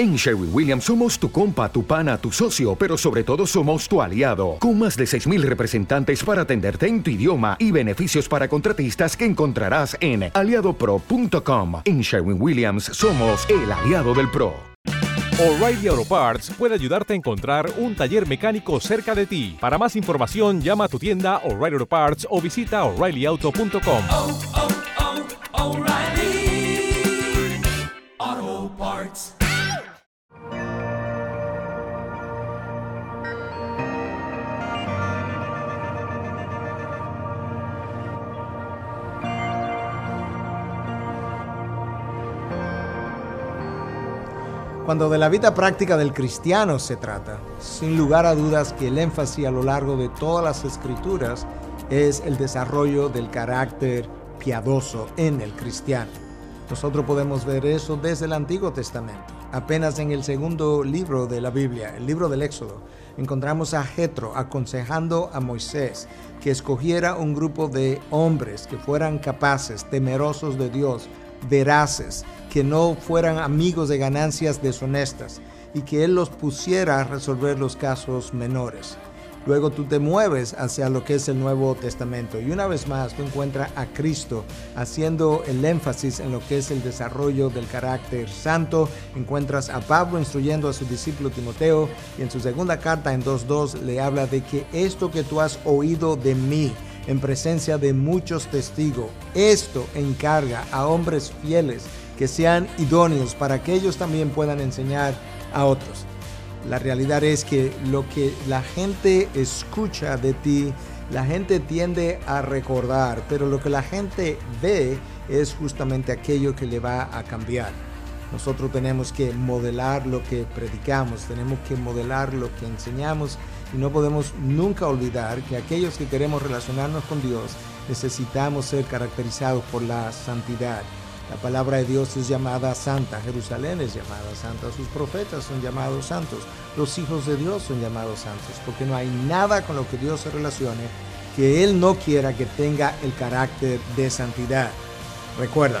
En Sherwin Williams somos tu compa, tu pana, tu socio, pero sobre todo somos tu aliado, con más de 6.000 representantes para atenderte en tu idioma y beneficios para contratistas que encontrarás en aliadopro.com. En Sherwin Williams somos el aliado del PRO. O'Reilly Auto Parts puede ayudarte a encontrar un taller mecánico cerca de ti. Para más información, llama a tu tienda O'Reilly Auto Parts o visita oreillyauto.com. Cuando de la vida práctica del cristiano se trata, sin lugar a dudas que el énfasis a lo largo de todas las escrituras es el desarrollo del carácter piadoso en el cristiano. Nosotros podemos ver eso desde el Antiguo Testamento. Apenas en el segundo libro de la Biblia, el libro del Éxodo, encontramos a Jetro aconsejando a Moisés que escogiera un grupo de hombres que fueran capaces, temerosos de Dios, veraces, que no fueran amigos de ganancias deshonestas y que él los pusiera a resolver los casos menores. Luego tú te mueves hacia lo que es el Nuevo Testamento y una vez más tú encuentras a Cristo haciendo el énfasis en lo que es el desarrollo del carácter santo. Encuentras a Pablo instruyendo a su discípulo Timoteo y en su segunda carta en 2.2 le habla de que esto que tú has oído de mí en presencia de muchos testigos, esto encarga a hombres fieles que sean idóneos para que ellos también puedan enseñar a otros. La realidad es que lo que la gente escucha de ti, la gente tiende a recordar, pero lo que la gente ve es justamente aquello que le va a cambiar. Nosotros tenemos que modelar lo que predicamos, tenemos que modelar lo que enseñamos y no podemos nunca olvidar que aquellos que queremos relacionarnos con Dios necesitamos ser caracterizados por la santidad. La palabra de Dios es llamada santa, Jerusalén es llamada santa, sus profetas son llamados santos, los hijos de Dios son llamados santos, porque no hay nada con lo que Dios se relacione que Él no quiera que tenga el carácter de santidad. Recuerda,